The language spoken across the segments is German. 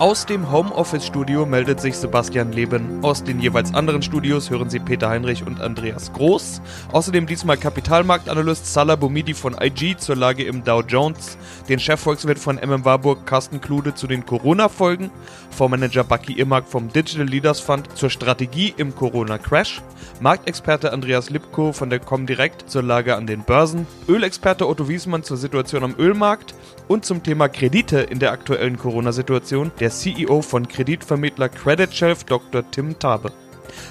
Aus dem Homeoffice-Studio meldet sich Sebastian Leben. Aus den jeweils anderen Studios hören Sie Peter Heinrich und Andreas Groß. Außerdem diesmal Kapitalmarktanalyst Salah Boumidi von IG zur Lage im Dow Jones, den Chefvolkswirt von MM Warburg Carsten Klude zu den Corona-Folgen, Fondsmanager Bucky Imag vom Digital Leaders Fund zur Strategie im Corona-Crash, Marktexperte Andreas Lipko von der Comdirect zur Lage an den Börsen, Ölexperte Otto Wiesmann zur Situation am Ölmarkt. Und zum Thema Kredite in der aktuellen Corona-Situation. Der CEO von Kreditvermittler Credit Shelf Dr. Tim Tabe.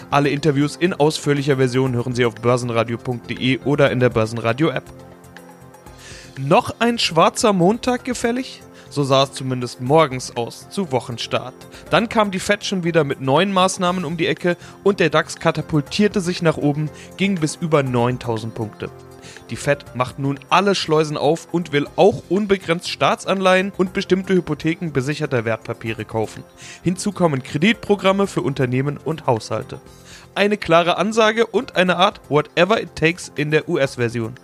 Alle Interviews in ausführlicher Version hören Sie auf börsenradio.de oder in der Börsenradio-App. Noch ein schwarzer Montag gefällig? So sah es zumindest morgens aus, zu Wochenstart. Dann kam die Fed schon wieder mit neuen Maßnahmen um die Ecke und der DAX katapultierte sich nach oben, ging bis über 9000 Punkte. Die Fed macht nun alle Schleusen auf und will auch unbegrenzt Staatsanleihen und bestimmte Hypotheken besicherter Wertpapiere kaufen. Hinzu kommen Kreditprogramme für Unternehmen und Haushalte. Eine klare Ansage und eine Art Whatever it takes in der US-Version.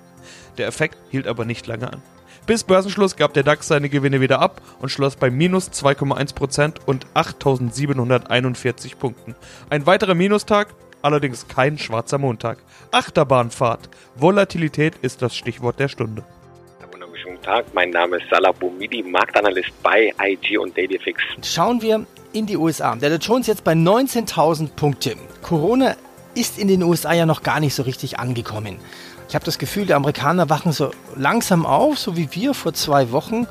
Der Effekt hielt aber nicht lange an. Bis Börsenschluss gab der DAX seine Gewinne wieder ab und schloss bei minus 2,1% und 8.741 Punkten. Ein weiterer Minustag, allerdings kein schwarzer Montag. Achterbahnfahrt. Volatilität ist das Stichwort der Stunde. Guten Tag, mein Name ist Salah Boumidi, Marktanalyst bei IG und DailyFix. Schauen wir in die USA. Der Dow Jones jetzt bei 19.000 Punkte. Corona ist in den USA ja noch gar nicht so richtig angekommen. Ich habe das Gefühl, die Amerikaner wachen so langsam auf, so wie wir vor zwei Wochen,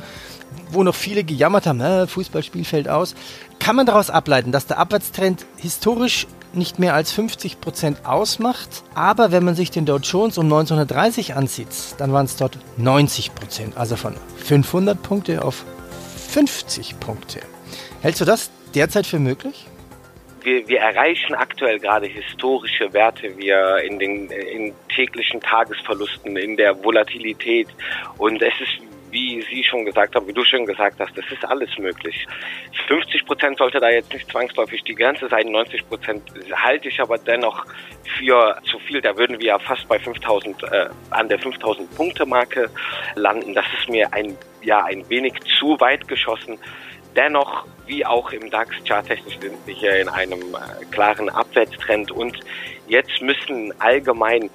wo noch viele gejammert haben, äh, Fußballspiel fällt aus. Kann man daraus ableiten, dass der Abwärtstrend historisch nicht mehr als 50 Prozent ausmacht. Aber wenn man sich den Dow Jones um 1930 ansieht, dann waren es dort 90%, Prozent, also von 500 Punkte auf 50 Punkte. Hältst du das derzeit für möglich? Wir, wir, erreichen aktuell gerade historische Werte, wir in den in täglichen Tagesverlusten, in der Volatilität. Und es ist wie Sie schon gesagt haben, wie du schon gesagt hast, das ist alles möglich. 50 Prozent sollte da jetzt nicht zwangsläufig die Grenze sein. 90 Prozent halte ich aber dennoch für zu viel. Da würden wir ja fast bei 5000, äh, an der 5000 Punkte Marke landen. Das ist mir ein, ja, ein wenig zu weit geschossen. Dennoch, wie auch im DAX, charttechnisch sind wir hier in einem äh, klaren Abwärtstrend und jetzt müssen allgemein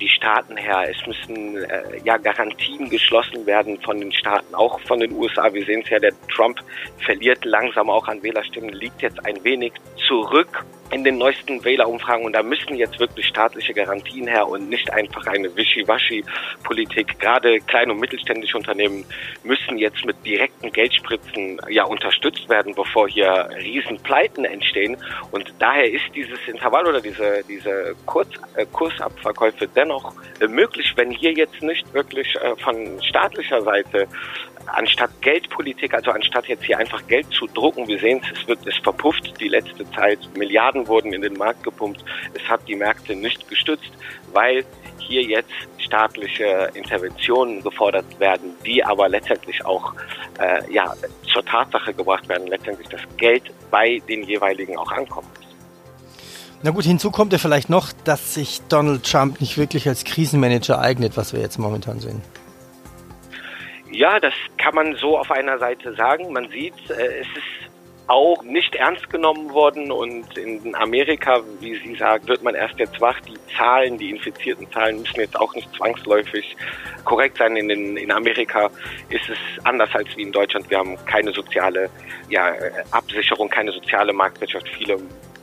die Staaten her. Es müssen äh, ja Garantien geschlossen werden von den Staaten, auch von den USA. Wir sehen es ja, der Trump verliert langsam auch an Wählerstimmen, liegt jetzt ein wenig zurück in den neuesten Wählerumfragen und da müssen jetzt wirklich staatliche Garantien her und nicht einfach eine Wischiwaschi-Politik. Gerade kleine und mittelständische Unternehmen müssen jetzt mit direkten Geldspritzen ja unterstützt werden, bevor hier Riesenpleiten entstehen und daher ist dieses Intervall oder diese, diese Kurz, äh, Kursabverkäufe dennoch äh, möglich, wenn hier jetzt nicht wirklich äh, von staatlicher Seite anstatt Geldpolitik, also anstatt jetzt hier einfach Geld zu drucken, wir sehen es, es wird, es verpufft die letzte Zeit, Milliarden wurden in den Markt gepumpt, es hat die Märkte nicht gestützt, weil hier jetzt staatliche Interventionen gefordert werden, die aber letztendlich auch äh, ja, zur Tatsache gebracht werden, letztendlich das Geld bei den jeweiligen auch ankommt. Na gut, hinzu kommt ja vielleicht noch, dass sich Donald Trump nicht wirklich als Krisenmanager eignet, was wir jetzt momentan sehen. Ja, das kann man so auf einer Seite sagen. Man sieht, äh, es ist auch nicht ernst genommen worden und in Amerika, wie Sie sagen, wird man erst jetzt wach. Die Zahlen, die infizierten Zahlen müssen jetzt auch nicht zwangsläufig korrekt sein. In, den, in Amerika ist es anders als wie in Deutschland. Wir haben keine soziale ja, Absicherung, keine soziale Marktwirtschaft. Viele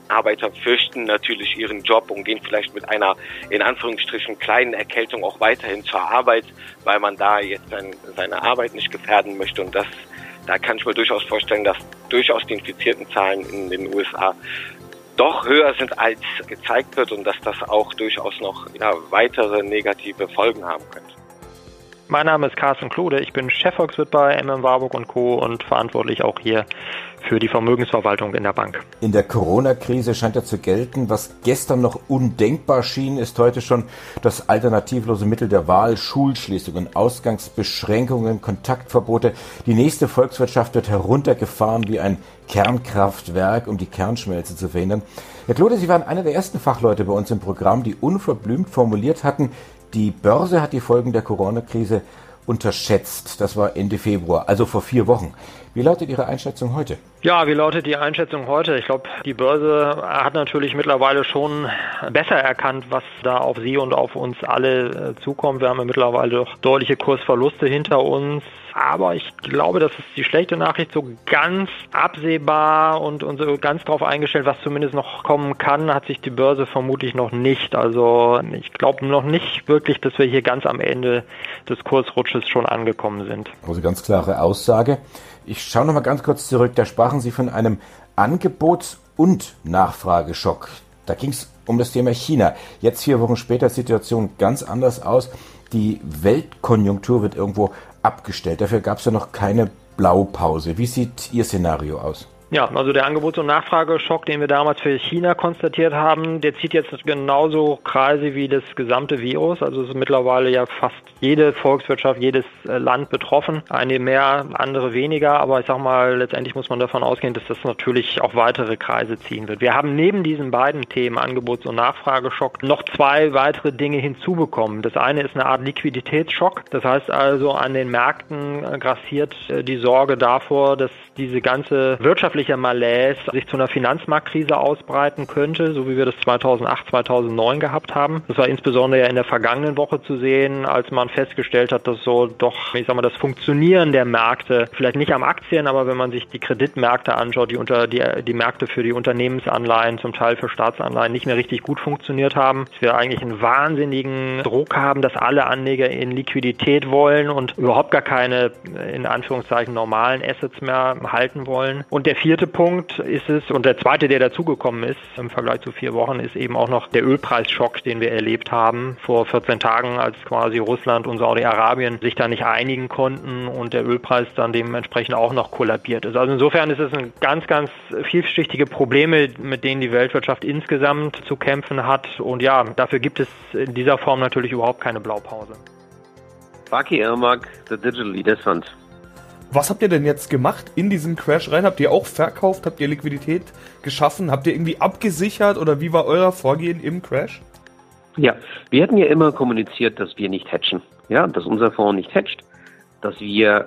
Arbeiter fürchten natürlich ihren Job und gehen vielleicht mit einer in Anführungsstrichen kleinen Erkältung auch weiterhin zur Arbeit, weil man da jetzt sein, seine Arbeit nicht gefährden möchte. Und das, da kann ich mir durchaus vorstellen, dass durchaus die infizierten Zahlen in den USA doch höher sind als gezeigt wird und dass das auch durchaus noch ja, weitere negative Folgen haben könnte. Mein Name ist Carsten Klode, ich bin Chefvolkswirt bei MM Warburg und Co. und verantwortlich auch hier für die Vermögensverwaltung in der Bank. In der Corona-Krise scheint ja zu gelten, was gestern noch undenkbar schien, ist heute schon das alternativlose Mittel der Wahl, Schulschließungen, Ausgangsbeschränkungen, Kontaktverbote. Die nächste Volkswirtschaft wird heruntergefahren wie ein Kernkraftwerk, um die Kernschmelze zu verhindern. Herr Klode, Sie waren einer der ersten Fachleute bei uns im Programm, die unverblümt formuliert hatten, Die Börse hat die Folgen der Corona-Krise unterschätzt. Das war Ende Februar, also vor vier Wochen. Wie lautet Ihre Einschätzung heute? Ja, wie lautet die Einschätzung heute? Ich glaube, die Börse hat natürlich mittlerweile schon besser erkannt, was da auf sie und auf uns alle äh, zukommt. Wir haben ja mittlerweile doch deutliche Kursverluste hinter uns. Aber ich glaube, das ist die schlechte Nachricht so ganz absehbar und, und so ganz darauf eingestellt, was zumindest noch kommen kann, hat sich die Börse vermutlich noch nicht. Also ich glaube noch nicht wirklich, dass wir hier ganz am Ende des Kursrutsches schon angekommen sind. Also ganz klare Aussage. Ich schaue noch mal ganz kurz zurück. Da sprachen Sie von einem Angebots- und Nachfrageschock. Da ging es um das Thema China. Jetzt vier Wochen später Situation ganz anders aus. Die Weltkonjunktur wird irgendwo abgestellt. Dafür gab es ja noch keine Blaupause. Wie sieht Ihr Szenario aus? Ja, also der Angebots- und Nachfrageschock, den wir damals für China konstatiert haben, der zieht jetzt genauso Kreise wie das gesamte Virus. Also es ist mittlerweile ja fast jede Volkswirtschaft, jedes äh, Land betroffen. Eine mehr, andere weniger. Aber ich sag mal, letztendlich muss man davon ausgehen, dass das natürlich auch weitere Kreise ziehen wird. Wir haben neben diesen beiden Themen Angebots- und Nachfrageschock noch zwei weitere Dinge hinzubekommen. Das eine ist eine Art Liquiditätsschock. Das heißt also, an den Märkten äh, grassiert äh, die Sorge davor, dass diese ganze wirtschaftliche Malaise sich zu einer Finanzmarktkrise ausbreiten könnte, so wie wir das 2008, 2009 gehabt haben. Das war insbesondere ja in der vergangenen Woche zu sehen, als man festgestellt hat, dass so doch, ich sag mal, das Funktionieren der Märkte, vielleicht nicht am Aktien, aber wenn man sich die Kreditmärkte anschaut, die unter die, die Märkte für die Unternehmensanleihen, zum Teil für Staatsanleihen nicht mehr richtig gut funktioniert haben, dass wir eigentlich einen wahnsinnigen Druck haben, dass alle Anleger in Liquidität wollen und überhaupt gar keine in Anführungszeichen normalen Assets mehr halten wollen. Und der vierte Punkt ist es, und der zweite, der dazugekommen ist im Vergleich zu vier Wochen, ist eben auch noch der Ölpreisschock, den wir erlebt haben vor 14 Tagen, als quasi Russland und Saudi-Arabien sich da nicht einigen konnten und der Ölpreis dann dementsprechend auch noch kollabiert ist. Also insofern ist es ein ganz, ganz vielschichtige Probleme, mit denen die Weltwirtschaft insgesamt zu kämpfen hat. Und ja, dafür gibt es in dieser Form natürlich überhaupt keine Blaupause. Baki Ermak, the Digital Leaders Fund. Was habt ihr denn jetzt gemacht in diesen Crash rein? Habt ihr auch verkauft? Habt ihr Liquidität geschaffen? Habt ihr irgendwie abgesichert oder wie war euer Vorgehen im Crash? Ja, wir hatten ja immer kommuniziert, dass wir nicht hatchen. Ja, dass unser Fonds nicht hatcht, dass wir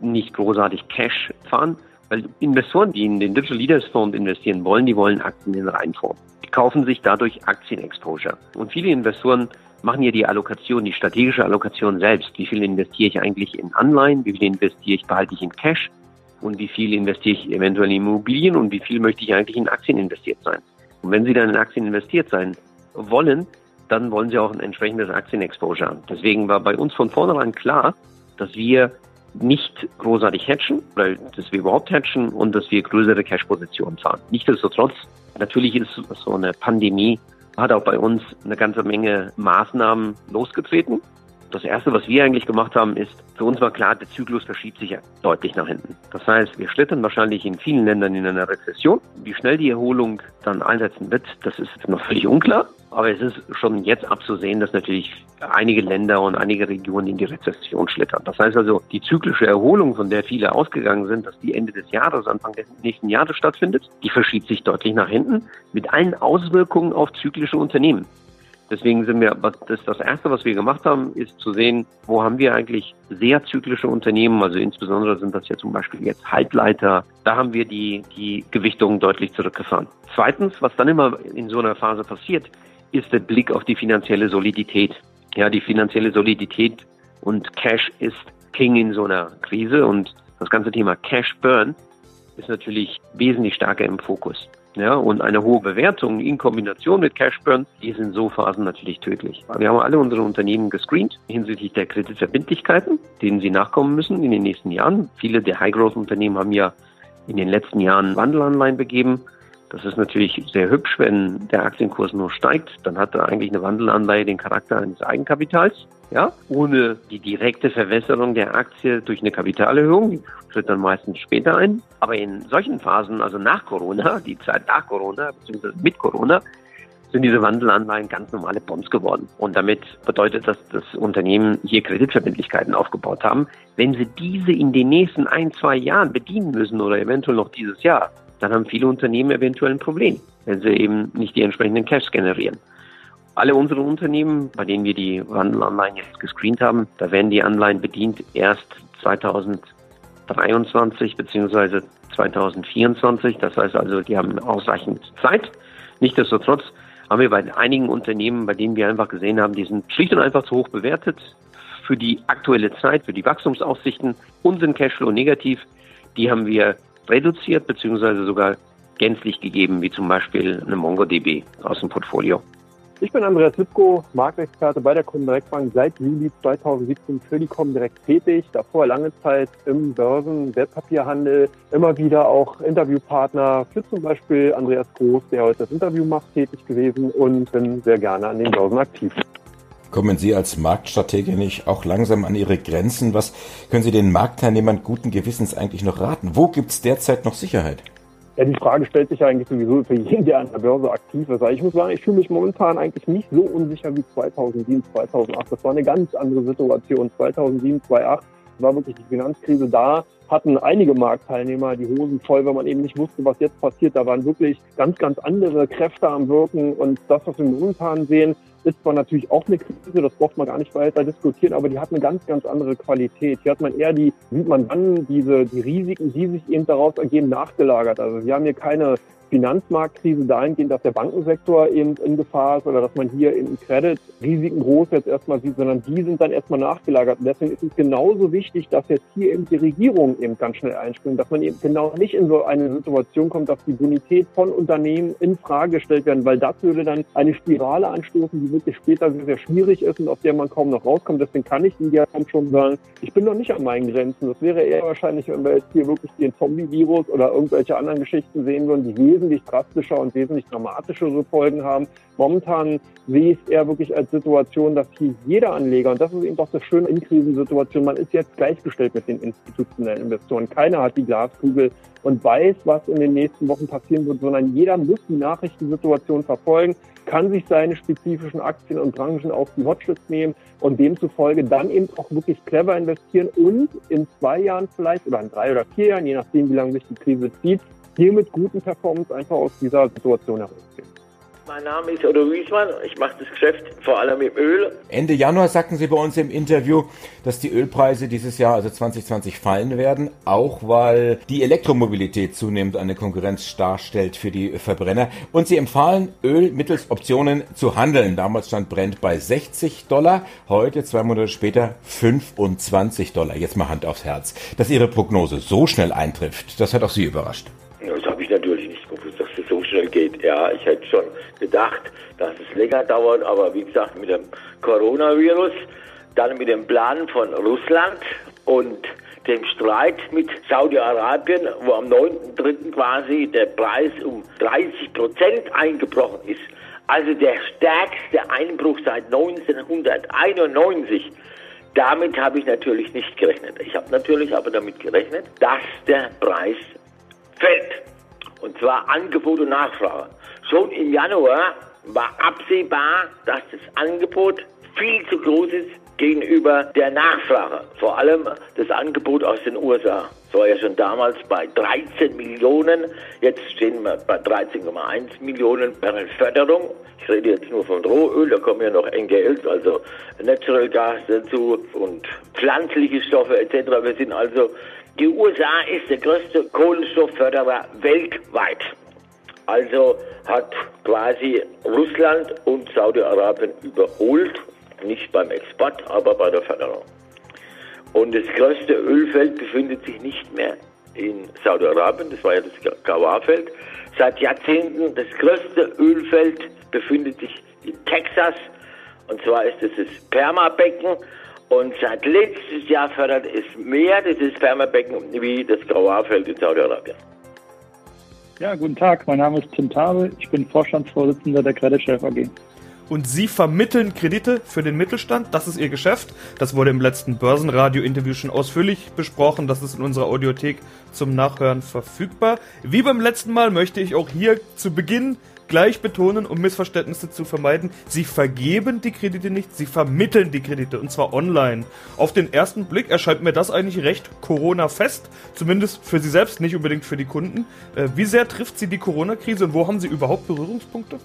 nicht großartig Cash fahren, weil Investoren, die in den Digital Leaders Fonds investieren wollen, die wollen Aktien in den Reinfonds. Die kaufen sich dadurch Aktienexposure. Und viele Investoren machen ja die Allokation, die strategische Allokation selbst. Wie viel investiere ich eigentlich in Anleihen? Wie viel investiere ich, behalte ich in Cash? Und wie viel investiere ich eventuell in Immobilien? Und wie viel möchte ich eigentlich in Aktien investiert sein? Und wenn Sie dann in Aktien investiert sein wollen, dann wollen Sie auch ein entsprechendes Aktienexposure haben. Deswegen war bei uns von vornherein klar, dass wir nicht großartig hatchen, weil dass wir überhaupt hatchen und dass wir größere Cash-Positionen fahren. Nichtsdestotrotz, natürlich ist so eine Pandemie hat auch bei uns eine ganze Menge Maßnahmen losgetreten. Das erste, was wir eigentlich gemacht haben, ist, für uns war klar, der Zyklus verschiebt sich ja deutlich nach hinten. Das heißt, wir schlittern wahrscheinlich in vielen Ländern in einer Rezession. Wie schnell die Erholung dann einsetzen wird, das ist noch völlig unklar. Aber es ist schon jetzt abzusehen, dass natürlich einige Länder und einige Regionen in die Rezession schlittern. Das heißt also, die zyklische Erholung, von der viele ausgegangen sind, dass die Ende des Jahres, Anfang des nächsten Jahres stattfindet, die verschiebt sich deutlich nach hinten mit allen Auswirkungen auf zyklische Unternehmen. Deswegen sind wir, das, das erste, was wir gemacht haben, ist zu sehen, wo haben wir eigentlich sehr zyklische Unternehmen, also insbesondere sind das ja zum Beispiel jetzt Halbleiter, da haben wir die, die Gewichtung deutlich zurückgefahren. Zweitens, was dann immer in so einer Phase passiert, ist der Blick auf die finanzielle Solidität. Ja, die finanzielle Solidität und Cash ist King in so einer Krise und das ganze Thema Cash Burn ist natürlich wesentlich stärker im Fokus. Ja, und eine hohe Bewertung in Kombination mit Cash Burn, die in so Phasen natürlich tödlich. Wir haben alle unsere Unternehmen gescreent hinsichtlich der Kreditverbindlichkeiten, denen sie nachkommen müssen in den nächsten Jahren. Viele der High-Growth-Unternehmen haben ja in den letzten Jahren Wandelanleihen begeben das ist natürlich sehr hübsch, wenn der Aktienkurs nur steigt, dann hat da eigentlich eine Wandelanleihe den Charakter eines Eigenkapitals, ja, ohne die direkte Verwässerung der Aktie durch eine Kapitalerhöhung, die tritt dann meistens später ein. Aber in solchen Phasen, also nach Corona, die Zeit nach Corona, beziehungsweise mit Corona, sind diese Wandelanleihen ganz normale Bonds geworden. Und damit bedeutet das, dass Unternehmen hier Kreditverbindlichkeiten aufgebaut haben. Wenn sie diese in den nächsten ein, zwei Jahren bedienen müssen oder eventuell noch dieses Jahr, dann haben viele Unternehmen eventuell ein Problem, wenn sie eben nicht die entsprechenden Cash generieren. Alle unsere Unternehmen, bei denen wir die Wandelanleihen jetzt gescreent haben, da werden die Anleihen bedient erst 2023 bzw. 2024. Das heißt also, die haben ausreichend Zeit. Nichtsdestotrotz haben wir bei einigen Unternehmen, bei denen wir einfach gesehen haben, die sind schlicht und einfach zu hoch bewertet für die aktuelle Zeit, für die Wachstumsaussichten und sind Cashflow negativ. Die haben wir reduziert bzw. sogar gänzlich gegeben, wie zum Beispiel eine MongoDB aus dem Portfolio. Ich bin Andreas Lipko, Marktexperte bei der Comdirect-Bank seit Juli 2017 für die Comdirect tätig. Davor lange Zeit im Börsen-, Wertpapierhandel, immer wieder auch Interviewpartner für zum Beispiel Andreas Groß, der heute das Interview macht, tätig gewesen und bin sehr gerne an den Börsen aktiv. Kommen Sie als Marktstratege nicht auch langsam an Ihre Grenzen? Was können Sie den Marktteilnehmern guten Gewissens eigentlich noch raten? Wo gibt es derzeit noch Sicherheit? Ja, die Frage stellt sich eigentlich sowieso für jeden, der an der Börse aktiv ist. Also ich muss sagen, ich fühle mich momentan eigentlich nicht so unsicher wie 2007, 2008. Das war eine ganz andere Situation. 2007, 2008 war wirklich die Finanzkrise da, hatten einige Marktteilnehmer die Hosen voll, weil man eben nicht wusste, was jetzt passiert. Da waren wirklich ganz, ganz andere Kräfte am Wirken. Und das, was wir momentan sehen, ist zwar natürlich auch eine Krise, das braucht man gar nicht weiter diskutieren, aber die hat eine ganz, ganz andere Qualität. Hier hat man eher die, sieht man dann diese, die Risiken, die sich eben daraus ergeben, nachgelagert. Also wir haben hier keine Finanzmarktkrise dahingehend, dass der Bankensektor eben in Gefahr ist oder dass man hier in Credit-Risiken groß jetzt erstmal sieht, sondern die sind dann erstmal nachgelagert. Und deswegen ist es genauso wichtig, dass jetzt hier eben die Regierung eben ganz schnell einspringt, dass man eben genau nicht in so eine Situation kommt, dass die Bonität von Unternehmen in Frage gestellt werden, weil das würde dann eine Spirale anstoßen, die wirklich später sehr, sehr schwierig ist und aus der man kaum noch rauskommt. Deswegen kann ich der Form schon sagen, ich bin noch nicht an meinen Grenzen. Das wäre eher wahrscheinlich, wenn wir jetzt hier wirklich den Zombie-Virus oder irgendwelche anderen Geschichten sehen würden, die wesentlich drastischer und wesentlich dramatischere Folgen haben. Momentan sehe ich es eher wirklich als Situation, dass hier jeder Anleger, und das ist eben doch das Schöne in Krisensituationen, man ist jetzt gleichgestellt mit den institutionellen Investoren. Keiner hat die Glaskugel und weiß, was in den nächsten Wochen passieren wird, sondern jeder muss die Nachrichtensituation verfolgen, kann sich seine spezifischen Aktien und Branchen auf die Watchlist nehmen und demzufolge dann eben auch wirklich clever investieren und in zwei Jahren vielleicht oder in drei oder vier Jahren, je nachdem, wie lange sich die Krise zieht, hier mit guten Performance einfach aus dieser Situation herausgehen. Mein Name ist Otto Wiesmann. Ich mache das Geschäft vor allem mit Öl. Ende Januar sagten Sie bei uns im Interview, dass die Ölpreise dieses Jahr, also 2020, fallen werden, auch weil die Elektromobilität zunehmend eine Konkurrenz darstellt für die Verbrenner. Und Sie empfahlen, Öl mittels Optionen zu handeln. Damals stand Brent bei 60 Dollar, heute, zwei Monate später, 25 Dollar. Jetzt mal Hand aufs Herz. Dass Ihre Prognose so schnell eintrifft, das hat auch Sie überrascht. Habe ich natürlich nicht gewusst, dass es so schnell geht. Ja, ich hätte schon gedacht, dass es länger dauert, aber wie gesagt, mit dem Coronavirus, dann mit dem Plan von Russland und dem Streit mit Saudi-Arabien, wo am 9.3. quasi der Preis um 30 Prozent eingebrochen ist. Also der stärkste Einbruch seit 1991. Damit habe ich natürlich nicht gerechnet. Ich habe natürlich aber damit gerechnet, dass der Preis fällt. Und zwar Angebot und Nachfrage. Schon im Januar war absehbar, dass das Angebot viel zu groß ist gegenüber der Nachfrage. Vor allem das Angebot aus den USA. Das war ja schon damals bei 13 Millionen. Jetzt stehen wir bei 13,1 Millionen Barrel Förderung. Ich rede jetzt nur von Rohöl, da kommen ja noch NGLs, also Natural Gas dazu und pflanzliche Stoffe etc. Wir sind also die USA ist der größte Kohlenstoffförderer weltweit. Also hat quasi Russland und Saudi-Arabien überholt, nicht beim Export, aber bei der Förderung. Und das größte Ölfeld befindet sich nicht mehr in Saudi-Arabien, das war ja das Kawa-Feld. Seit Jahrzehnten das größte Ölfeld befindet sich in Texas, und zwar ist es das Perma-Becken. Und seit letztes Jahr fördert es mehr dieses Spermabecken wie das Grauarfeld in Saudi-Arabien. Ja, guten Tag. Mein Name ist Tim Tabe. Ich bin Vorstandsvorsitzender der Credit Chef AG. Und Sie vermitteln Kredite für den Mittelstand. Das ist Ihr Geschäft. Das wurde im letzten Börsenradio-Interview schon ausführlich besprochen. Das ist in unserer Audiothek zum Nachhören verfügbar. Wie beim letzten Mal möchte ich auch hier zu Beginn gleich betonen, um Missverständnisse zu vermeiden, sie vergeben die Kredite nicht, sie vermitteln die Kredite und zwar online. Auf den ersten Blick erscheint mir das eigentlich recht Corona-fest, zumindest für Sie selbst, nicht unbedingt für die Kunden. Äh, wie sehr trifft Sie die Corona-Krise und wo haben Sie überhaupt Berührungspunkte?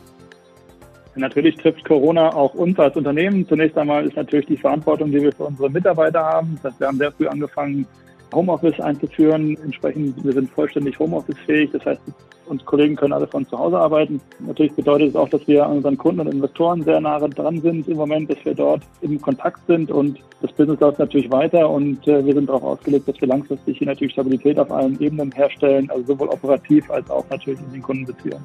Natürlich trifft Corona auch uns als Unternehmen. Zunächst einmal ist natürlich die Verantwortung, die wir für unsere Mitarbeiter haben. Das heißt, wir haben sehr früh angefangen, Homeoffice einzuführen. Entsprechend, wir sind vollständig Homeoffice-fähig. Das heißt, uns Kollegen können alle von zu Hause arbeiten. Natürlich bedeutet es auch, dass wir unseren Kunden und Investoren sehr nahe dran sind im Moment, dass wir dort im Kontakt sind und das Business läuft natürlich weiter und äh, wir sind darauf ausgelegt, dass wir langfristig hier natürlich Stabilität auf allen Ebenen herstellen, also sowohl operativ als auch natürlich in den Kundenbeziehungen.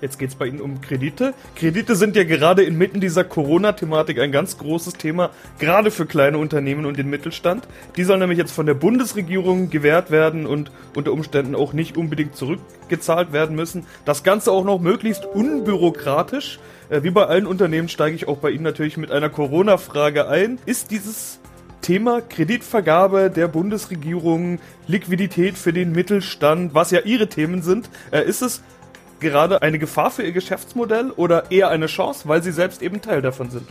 Jetzt geht es bei Ihnen um Kredite. Kredite sind ja gerade inmitten dieser Corona-Thematik ein ganz großes Thema, gerade für kleine Unternehmen und den Mittelstand. Die sollen nämlich jetzt von der Bundesregierung gewährt werden und unter Umständen auch nicht unbedingt zurückgezahlt werden müssen. Das Ganze auch noch möglichst unbürokratisch. Äh, wie bei allen Unternehmen steige ich auch bei Ihnen natürlich mit einer Corona-Frage ein. Ist dieses Thema Kreditvergabe der Bundesregierung, Liquidität für den Mittelstand, was ja Ihre Themen sind, äh, ist es gerade eine Gefahr für Ihr Geschäftsmodell oder eher eine Chance, weil Sie selbst eben Teil davon sind?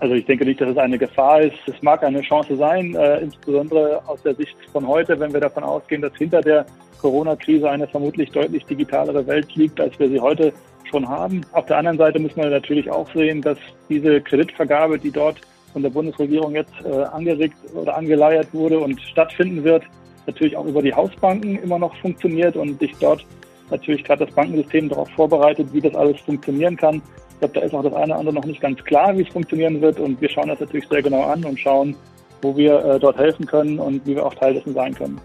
Also ich denke nicht, dass es eine Gefahr ist. Es mag eine Chance sein, äh, insbesondere aus der Sicht von heute, wenn wir davon ausgehen, dass hinter der Corona-Krise eine vermutlich deutlich digitalere Welt liegt, als wir sie heute schon haben. Auf der anderen Seite muss man natürlich auch sehen, dass diese Kreditvergabe, die dort von der Bundesregierung jetzt äh, angeregt oder angeleiert wurde und stattfinden wird, natürlich auch über die Hausbanken immer noch funktioniert und sich dort natürlich gerade das Bankensystem darauf vorbereitet, wie das alles funktionieren kann. Ich glaube, da ist auch das eine oder andere noch nicht ganz klar, wie es funktionieren wird. Und wir schauen das natürlich sehr genau an und schauen, wo wir äh, dort helfen können und wie wir auch Teil dessen sein können.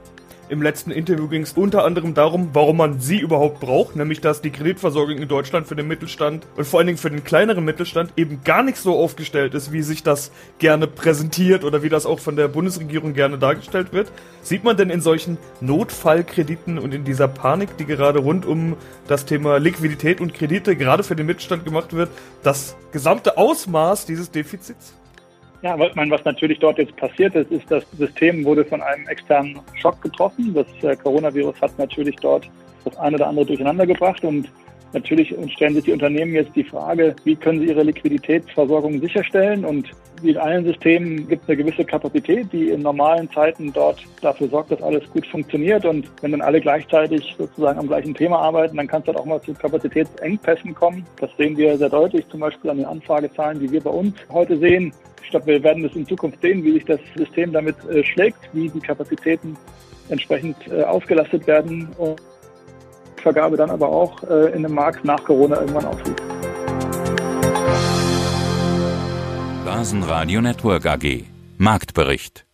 Im letzten Interview ging es unter anderem darum, warum man sie überhaupt braucht, nämlich dass die Kreditversorgung in Deutschland für den Mittelstand und vor allen Dingen für den kleineren Mittelstand eben gar nicht so aufgestellt ist, wie sich das gerne präsentiert oder wie das auch von der Bundesregierung gerne dargestellt wird. Sieht man denn in solchen Notfallkrediten und in dieser Panik, die gerade rund um das Thema Liquidität und Kredite gerade für den Mittelstand gemacht wird, das gesamte Ausmaß dieses Defizits? Ja, was, meine, was natürlich dort jetzt passiert ist, ist, das System wurde von einem externen Schock getroffen. Das äh, Coronavirus hat natürlich dort das eine oder andere durcheinander gebracht und Natürlich stellen sich die Unternehmen jetzt die Frage, wie können sie ihre Liquiditätsversorgung sicherstellen und wie in allen Systemen gibt es eine gewisse Kapazität, die in normalen Zeiten dort dafür sorgt, dass alles gut funktioniert. Und wenn dann alle gleichzeitig sozusagen am gleichen Thema arbeiten, dann kann es dann auch mal zu Kapazitätsengpässen kommen. Das sehen wir sehr deutlich, zum Beispiel an den Anfragezahlen, die wir bei uns heute sehen. Ich glaube, wir werden es in Zukunft sehen, wie sich das System damit äh, schlägt, wie die Kapazitäten entsprechend äh, ausgelastet werden. Und Vergabe dann aber auch äh, in einem Markt nach Corona irgendwann aufliegt. Basen Radio Network AG Marktbericht